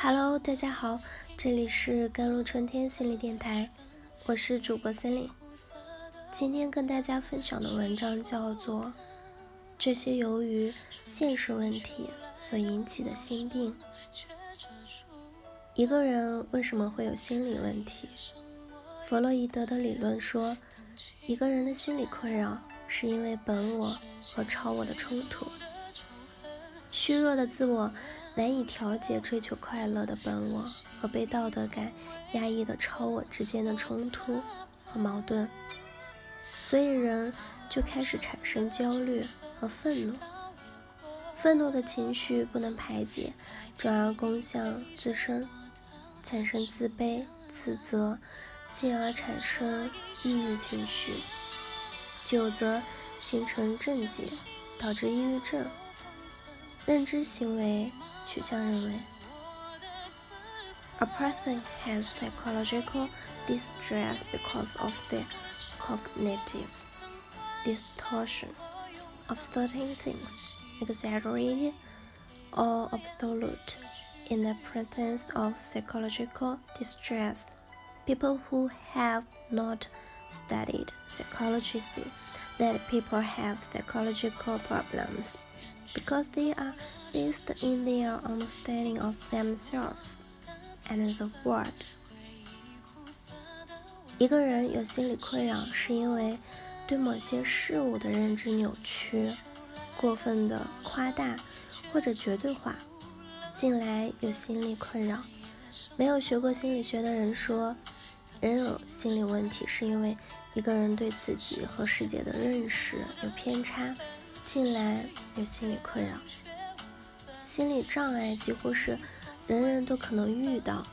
Hello，大家好，这里是甘露春天心理电台，我是主播森林。今天跟大家分享的文章叫做《这些由于现实问题所引起的心病》。一个人为什么会有心理问题？弗洛伊德的理论说，一个人的心理困扰是因为本我和超我的冲突。虚弱的自我难以调节追求快乐的本我和被道德感压抑的超我之间的冲突和矛盾，所以人就开始产生焦虑和愤怒。愤怒的情绪不能排解，转而攻向自身，产生自卑、自责，进而产生抑郁情绪，久则形成症结，导致抑郁症。认知行为取向认为，a person has psychological distress because of the cognitive distortion of certain things, exaggerated or absolute. In the presence of psychological distress, people who have not studied psychology say that people have psychological problems because they are based in their understanding of themselves and the world. 一个人有心理困扰，是因为对某些事物的认知扭曲、过分的夸大或者绝对化。近来有心理困扰，没有学过心理学的人说，人有心理问题是因为一个人对自己和世界的认识有偏差。近来有心理困扰，心理障碍几乎是人人都可能遇到，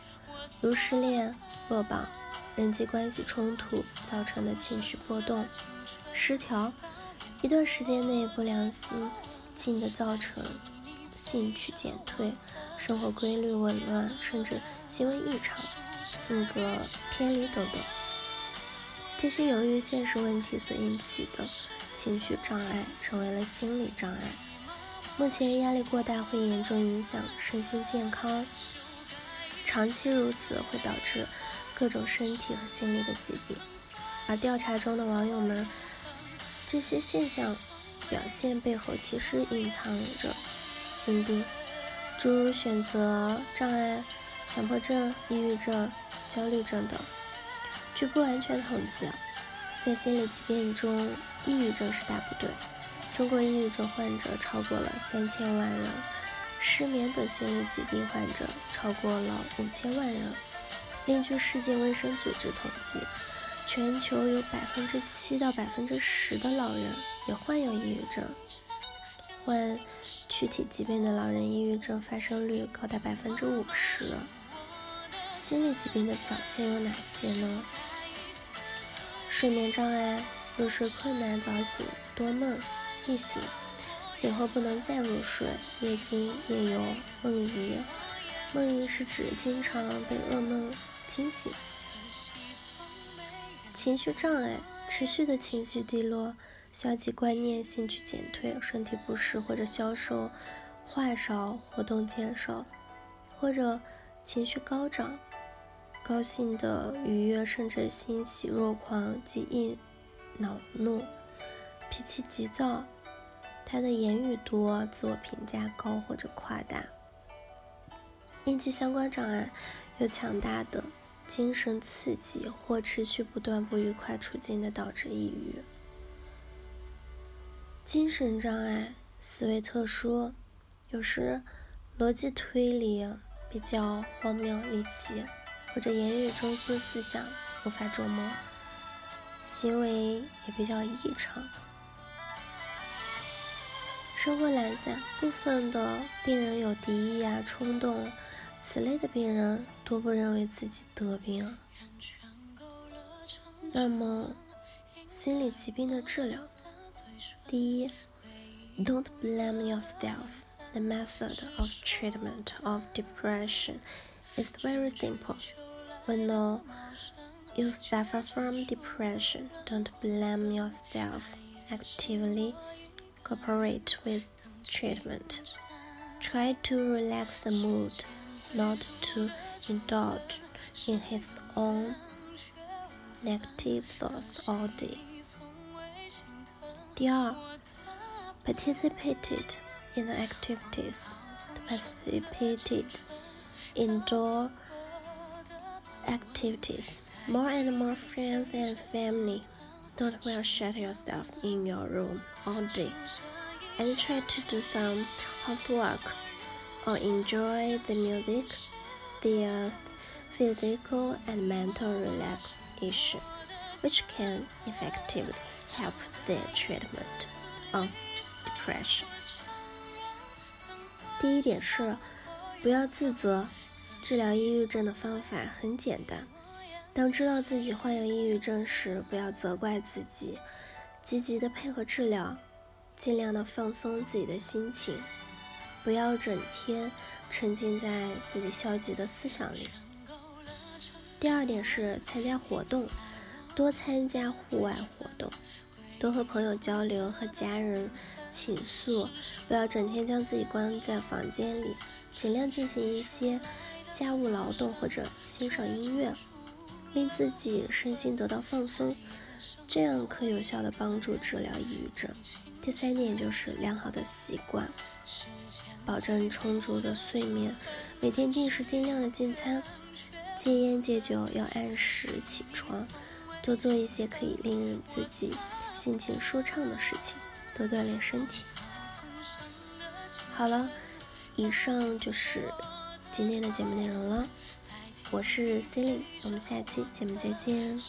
如失恋、落榜、人际关系冲突造成的情绪波动、失调，一段时间内不良心境的造成兴趣减退、生活规律紊乱，甚至行为异常、性格偏离等等，这些由于现实问题所引起的。情绪障碍成为了心理障碍。目前压力过大会严重影响身心健康，长期如此会导致各种身体和心理的疾病。而调查中的网友们，这些现象表现背后其实隐藏着心病，诸如选择障碍、强迫症、抑郁症、焦虑症等。据不完全统计。在心理疾病中，抑郁症是大部队。中国抑郁症患者超过了三千万人，失眠等心理疾病患者超过了五千万人。另据世界卫生组织统计，全球有百分之七到百分之十的老人也患有抑郁症。患躯体疾病的老人抑郁症发生率高达百分之五十。心理疾病的表现有哪些呢？睡眠障碍、入睡困难、早醒、多梦、易醒、醒后不能再入睡、夜惊、夜游、梦遗。梦遗是指经常被噩梦惊醒。情绪障碍、持续的情绪低落、消极观念、兴趣减退、身体不适或者消瘦、话少、活动减少，或者情绪高涨。高兴的愉悦，甚至欣喜若狂极易恼怒，脾气急躁，他的言语多，自我评价高或者夸大。应激相关障碍有强大的精神刺激或持续不断不愉快处境的导致抑郁。精神障碍思维特殊，有时逻辑推理比较荒谬离奇。或者言语中心思想无法琢磨，行为也比较异常，生活懒散。部分的病人有敌意啊、冲动，此类的病人多不认为自己得病。那么，心理疾病的治疗，第一，Don't blame yourself. The method of treatment of depression is very simple. When you suffer from depression, don't blame yourself. Actively cooperate with treatment. Try to relax the mood. not to indulge in his own negative thoughts all day. 第二，participated in the activities, participated indoor activities, more and more friends and family. Don't well shut yourself in your room all day and try to do some housework or enjoy the music, their physical and mental relaxation, which can effectively help the treatment of depression. 第一点是，不要自责。 治疗抑郁症的方法很简单。当知道自己患有抑郁症时，不要责怪自己，积极的配合治疗，尽量的放松自己的心情，不要整天沉浸在自己消极的思想里。第二点是参加活动，多参加户外活动，多和朋友交流，和家人倾诉，不要整天将自己关在房间里，尽量进行一些。家务劳动或者欣赏音乐，令自己身心得到放松，这样可有效的帮助治疗抑郁症。第三点就是良好的习惯，保证充足的睡眠，每天定时定量的进餐，戒烟戒酒，要按时起床，多做一些可以令自己心情舒畅的事情，多锻炼身体。好了，以上就是。今天的节目内容了，我是 c e l i n e 我们下期节目再见。